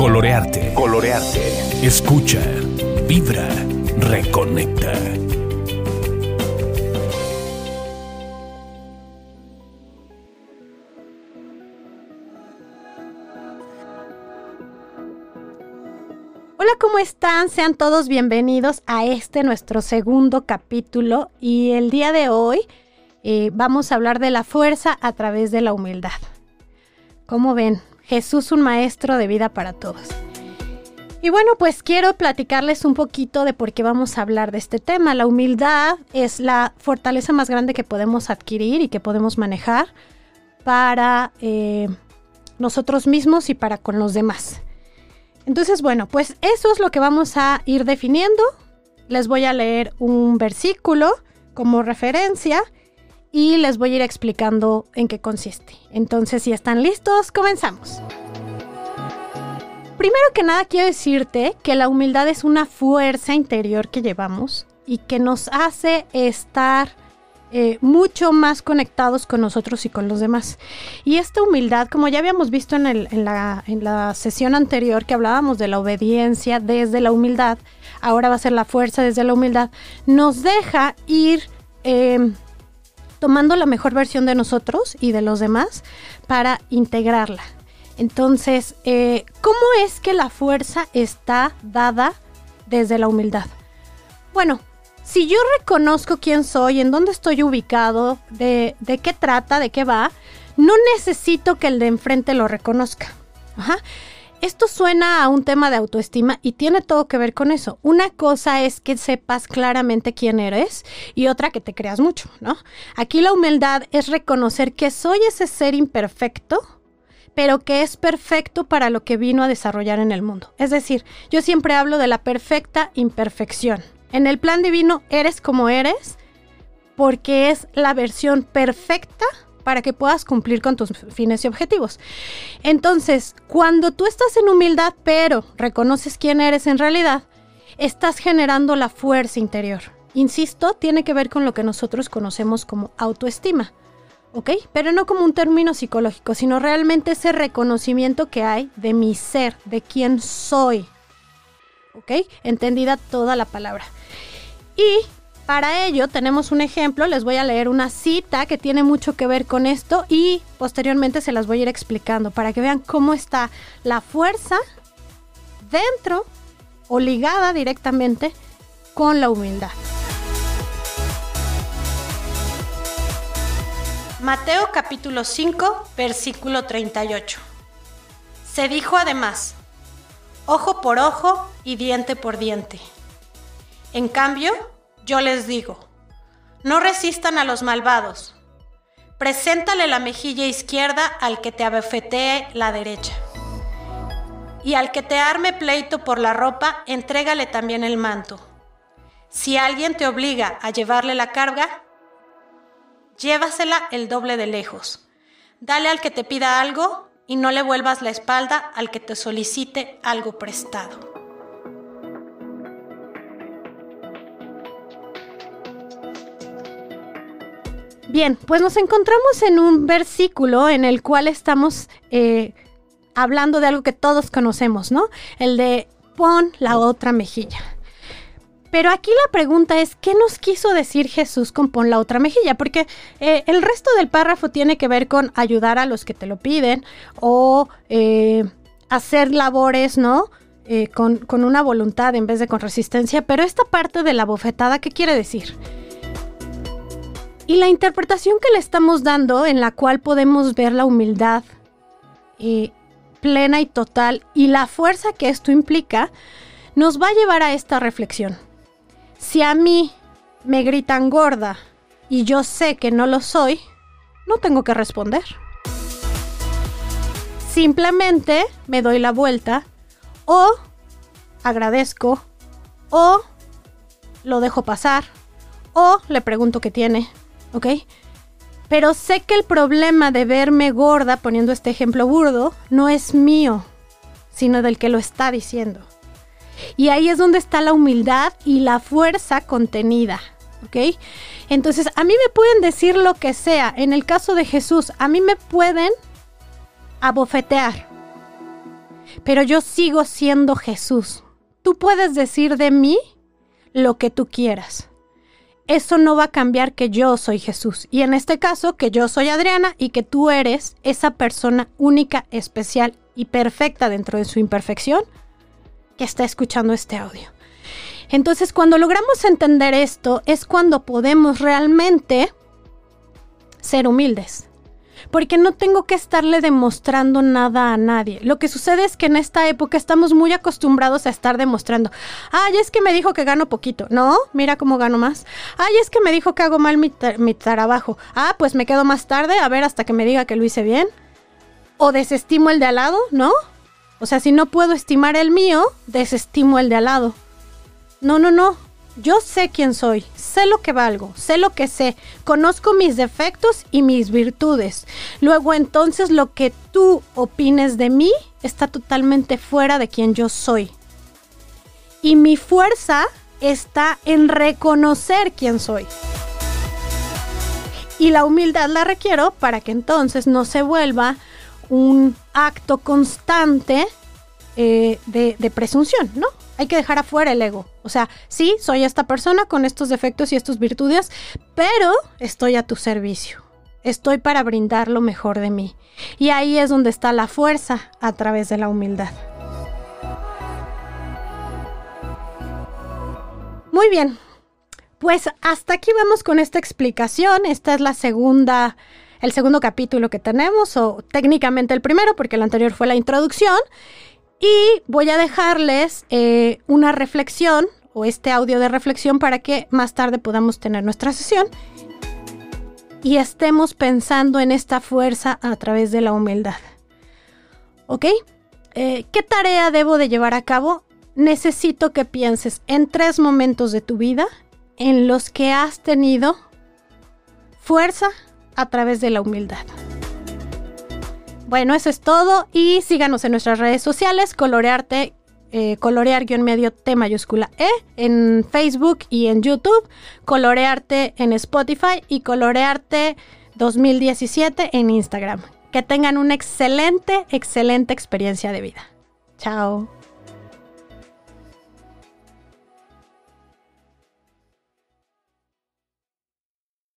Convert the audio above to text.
Colorearte. Colorearte. Escucha. Vibra. Reconecta. Hola, ¿cómo están? Sean todos bienvenidos a este nuestro segundo capítulo y el día de hoy eh, vamos a hablar de la fuerza a través de la humildad. Como ven, Jesús un maestro de vida para todos. Y bueno, pues quiero platicarles un poquito de por qué vamos a hablar de este tema. La humildad es la fortaleza más grande que podemos adquirir y que podemos manejar para eh, nosotros mismos y para con los demás. Entonces, bueno, pues eso es lo que vamos a ir definiendo. Les voy a leer un versículo como referencia y les voy a ir explicando en qué consiste. Entonces, si están listos, comenzamos. Primero que nada, quiero decirte que la humildad es una fuerza interior que llevamos y que nos hace estar eh, mucho más conectados con nosotros y con los demás. Y esta humildad, como ya habíamos visto en, la, sesión anterior que hablábamos de la obediencia desde la humildad, ahora va a ser la fuerza desde la humildad, nos deja ir em, tomando la mejor versión de nosotros y de los demás para integrarla. Entonces, eh, ¿cómo es que la fuerza está dada desde la humildad? Bueno, si yo reconozco quién soy, en dónde estoy ubicado, de, de qué trata, de qué va, no necesito que el de enfrente lo reconozca. Ajá. Esto suena a un tema de autoestima y tiene todo que ver con eso. Una cosa es que sepas claramente quién eres y otra que te creas mucho, ¿no? Aquí la humildad es reconocer que soy ese ser imperfecto, pero que es perfecto para lo que vino a desarrollar en el mundo. Es decir, yo siempre hablo de la perfecta imperfección. En el plan divino eres como eres porque es la versión perfecta para que puedas cumplir con tus fines y objetivos. Entonces, cuando tú estás en humildad, pero reconoces quién eres en realidad, estás generando la fuerza interior. Insisto, tiene que ver con lo que nosotros conocemos como autoestima. ¿Ok? Pero no como un término psicológico, sino realmente ese reconocimiento que hay de mi ser, de quién soy. ¿Ok? Entendida toda la palabra. Y para ello tenemos un ejemplo, les voy a leer una cita que tiene mucho que ver con esto y posteriormente se las voy a ir explicando para que vean cómo está la fuerza dentro o ligada directamente con la humildad. Mateo capítulo 5, versículo 38. Se dijo además, ojo por ojo y diente por diente. En cambio, yo les digo, no resistan a los malvados. Preséntale la mejilla izquierda al que te abofetee la derecha. Y al que te arme pleito por la ropa, entrégale también el manto. Si alguien te obliga a llevarle la carga, llévasela el doble de lejos. Dale al que te pida algo y no le vuelvas la espalda al que te solicite algo prestado. Bien, pues nos encontramos en un versículo en el cual estamos eh, hablando de algo que todos conocemos, ¿no? El de pon la otra mejilla. Pero aquí la pregunta es, ¿qué nos quiso decir Jesús con pon la otra mejilla? Porque eh, el resto del párrafo tiene que ver con ayudar a los que te lo piden o eh, hacer labores, ¿no? con, con una voluntad en vez de con resistencia. Pero esta parte de la bofetada, ¿qué quiere decir? Y la interpretación que le estamos dando, en la cual podemos ver la humildad eh, plena y total y la fuerza que esto implica, nos va a llevar a esta reflexión. Si a mí me gritan gorda y yo sé que no lo soy, no tengo que responder. Simplemente me doy la vuelta o agradezco o lo dejo pasar o le pregunto qué tiene ¿ok? Pero sé que el problema de verme gorda, poniendo este ejemplo burdo, no es mío, sino del que lo está diciendo. Y ahí es donde está la humildad y la fuerza contenida, ¿ok? Entonces, a mí me pueden decir lo que sea. En el caso de Jesús, a mí me pueden abofetear. pero yo sigo siendo Jesús. Tú puedes decir de mí lo que tú quieras. Eso no va a cambiar que yo soy Jesús. Y en este caso, que yo soy Adriana y que tú eres esa persona única, especial y perfecta dentro de su imperfección que está escuchando este audio. Entonces, cuando logramos entender esto, es cuando podemos realmente ser humildes porque no tengo que estarle demostrando nada a nadie. Lo que sucede es que en esta época estamos muy acostumbrados a estar demostrando, ay, es que me dijo que gano poquito, no, mira cómo gano más, ay, es que me dijo que hago mal mi, trabajo, ah, pues me quedo más tarde a ver hasta que me diga que lo hice bien, o desestimo el de al lado, ¿no? O sea, si no puedo estimar el mío, desestimo el de al lado. No, no, no, yo sé quién soy, sé lo que valgo, sé lo que sé, conozco mis defectos y mis virtudes. Luego entonces lo que tú opines de mí está totalmente fuera de quien yo soy. Y mi fuerza está en reconocer quién soy. Y la humildad la requiero para que entonces no se vuelva un acto constante eh, de, de presunción, ¿no? hay que dejar afuera el ego. O sea, sí, soy esta persona con estos defectos y estas virtudes, pero estoy a tu servicio. Estoy para brindar lo mejor de mí. Y ahí es donde está la fuerza a través de la humildad. Muy bien. Pues hasta aquí vamos con esta explicación. Esta es la segunda, el segundo capítulo que tenemos, o técnicamente el primero, porque el anterior fue la introducción. Y voy a dejarles eh, una reflexión o este audio de reflexión para que más tarde podamos tener nuestra sesión y estemos pensando en esta fuerza a través de la humildad. ¿Ok? Eh, ¿Qué tarea debo de llevar a cabo? Necesito que pienses en tres momentos de tu vida en los que has tenido fuerza a través de la humildad. Bueno, eso es todo y síganos en nuestras redes sociales, colorearte, eh, colorear-medio T mayúscula E en Facebook y en YouTube, colorearte en Spotify y colorearte 2017 en Instagram. Que tengan una excelente, excelente experiencia de vida. Chao.